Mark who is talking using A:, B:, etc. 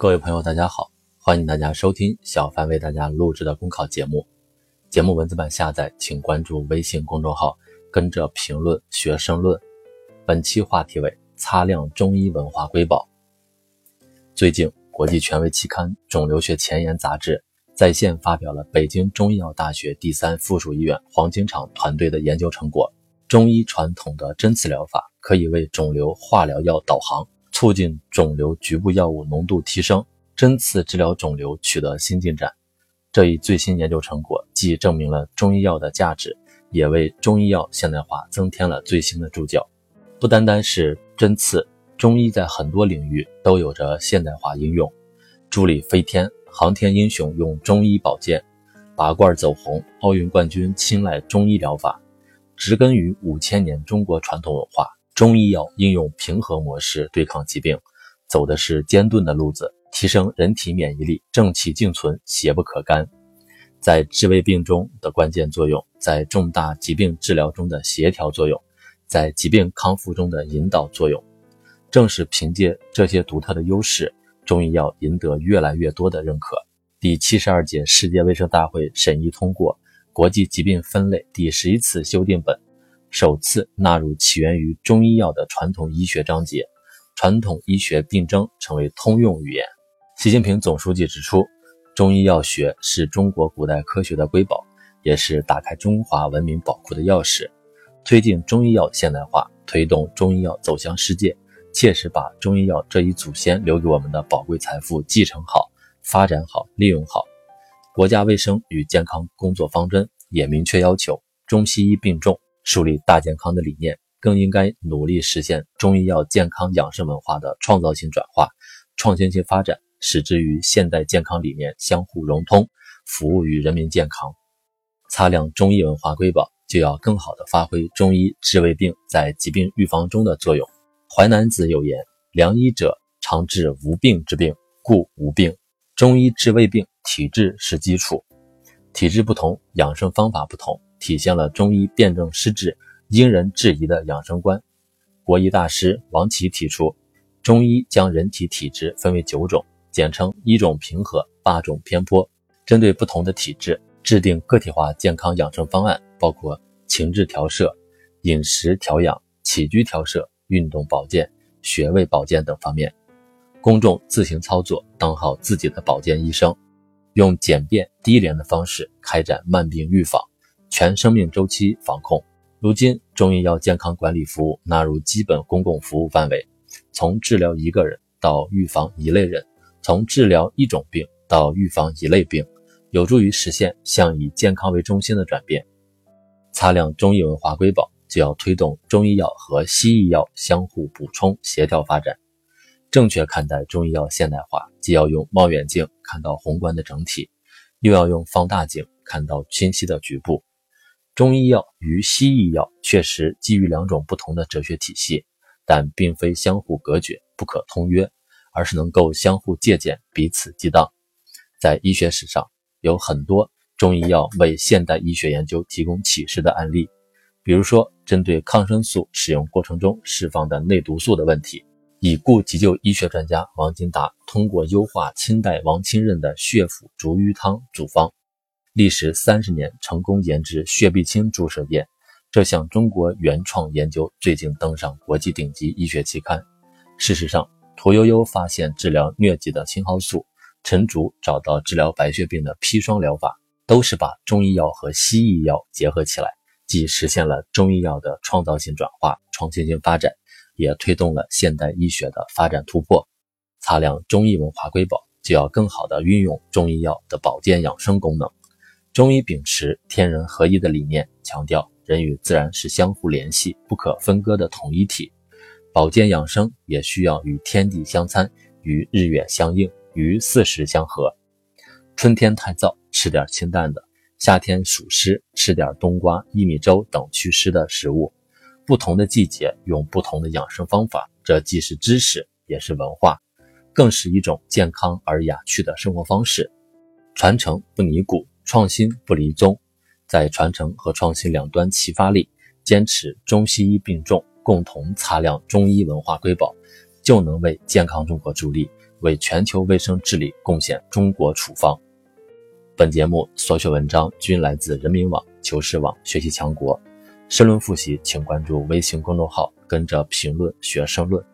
A: 各位朋友，大家好，欢迎大家收听小凡为大家录制的公考节目。节目文字版下载，请关注微信公众号，跟着评论学申论。本期话题为擦亮中医文化瑰宝。最近，国际权威期刊《肿瘤学前沿》杂志在线发表了北京中医药大学第三附属医院黄金厂团队的研究成果：中医传统的针刺疗法可以为肿瘤化疗药导航。促进肿瘤局部药物浓度提升，针刺治疗肿瘤取得新进展。这一最新研究成果既证明了中医药的价值，也为中医药现代化增添了最新的注脚。不单单是针刺，中医在很多领域都有着现代化应用。助力飞天，航天英雄用中医保健，拔罐走红，奥运冠军青睐中医疗法，植根于五千年中国传统文化。中医药应用平和模式对抗疾病，走的是艰顿的路子，提升人体免疫力，正气静存，邪不可干。在治未病中的关键作用，在重大疾病治疗中的协调作用，在疾病康复中的引导作用。正是凭借这些独特的优势，中医药赢得越来越多的认可。第七十二届世界卫生大会审议通过《国际疾病分类》第十一次修订本。首次纳入起源于中医药的传统医学章节，传统医学病症成为通用语言。习近平总书记指出，中医药学是中国古代科学的瑰宝，也是打开中华文明宝库的钥匙。推进中医药现代化，推动中医药走向世界，切实把中医药这一祖先留给我们的宝贵财富继承好、发展好、利用好。国家卫生与健康工作方针也明确要求，中西医并重。树立大健康的理念，更应该努力实现中医药健康养生文化的创造性转化、创新性发展，使之与现代健康理念相互融通，服务于人民健康。擦亮中医文化瑰宝，就要更好地发挥中医治未病在疾病预防中的作用。淮南子有言：“良医者，常治无病之病，故无病。”中医治未病，体质是基础，体质不同，养生方法不同。体现了中医辨证施治、因人制宜的养生观。国医大师王琦提出，中医将人体体质分为九种，简称一种平和，八种偏颇。针对不同的体质，制定个体化健康养生方案，包括情志调摄、饮食调养、起居调摄、运动保健、穴位保健等方面。公众自行操作，当好自己的保健医生，用简便低廉的方式开展慢病预防。全生命周期防控。如今，中医药健康管理服务纳入基本公共服务范围，从治疗一个人到预防一类人，从治疗一种病到预防一类病，有助于实现向以健康为中心的转变。擦亮中医文化瑰宝，就要推动中医药和西医药相互补充、协调发展。正确看待中医药现代化，既要用望远镜看到宏观的整体，又要用放大镜看到清晰的局部。中医药与西医药确实基于两种不同的哲学体系，但并非相互隔绝、不可通约，而是能够相互借鉴、彼此激荡。在医学史上，有很多中医药为现代医学研究提供启示的案例。比如说，针对抗生素使用过程中释放的内毒素的问题，已故急救医学专家王金达通过优化清代王清任的血府逐瘀汤组方。历时三十年，成功研制血壁清注射液。这项中国原创研究最近登上国际顶级医学期刊。事实上，屠呦呦发现治疗疟疾的青蒿素，陈竺找到治疗白血病的砒霜疗法，都是把中医药和西医药结合起来，既实现了中医药的创造性转化、创新性发展，也推动了现代医学的发展突破。擦亮中医文化瑰宝，就要更好地运用中医药的保健养生功能。中医秉持天人合一的理念，强调人与自然是相互联系、不可分割的统一体。保健养生也需要与天地相参，与日月相应，与四时相合。春天太燥，吃点清淡的；夏天暑湿，吃点冬瓜、薏米粥等祛湿的食物。不同的季节用不同的养生方法，这既是知识，也是文化，更是一种健康而雅趣的生活方式。传承不泥古。创新不离宗，在传承和创新两端齐发力，坚持中西医并重，共同擦亮中医文化瑰宝，就能为健康中国助力，为全球卫生治理贡献中国处方。本节目所选文章均来自人民网、求是网、学习强国。申论复习，请关注微信公众号，跟着评论学申论。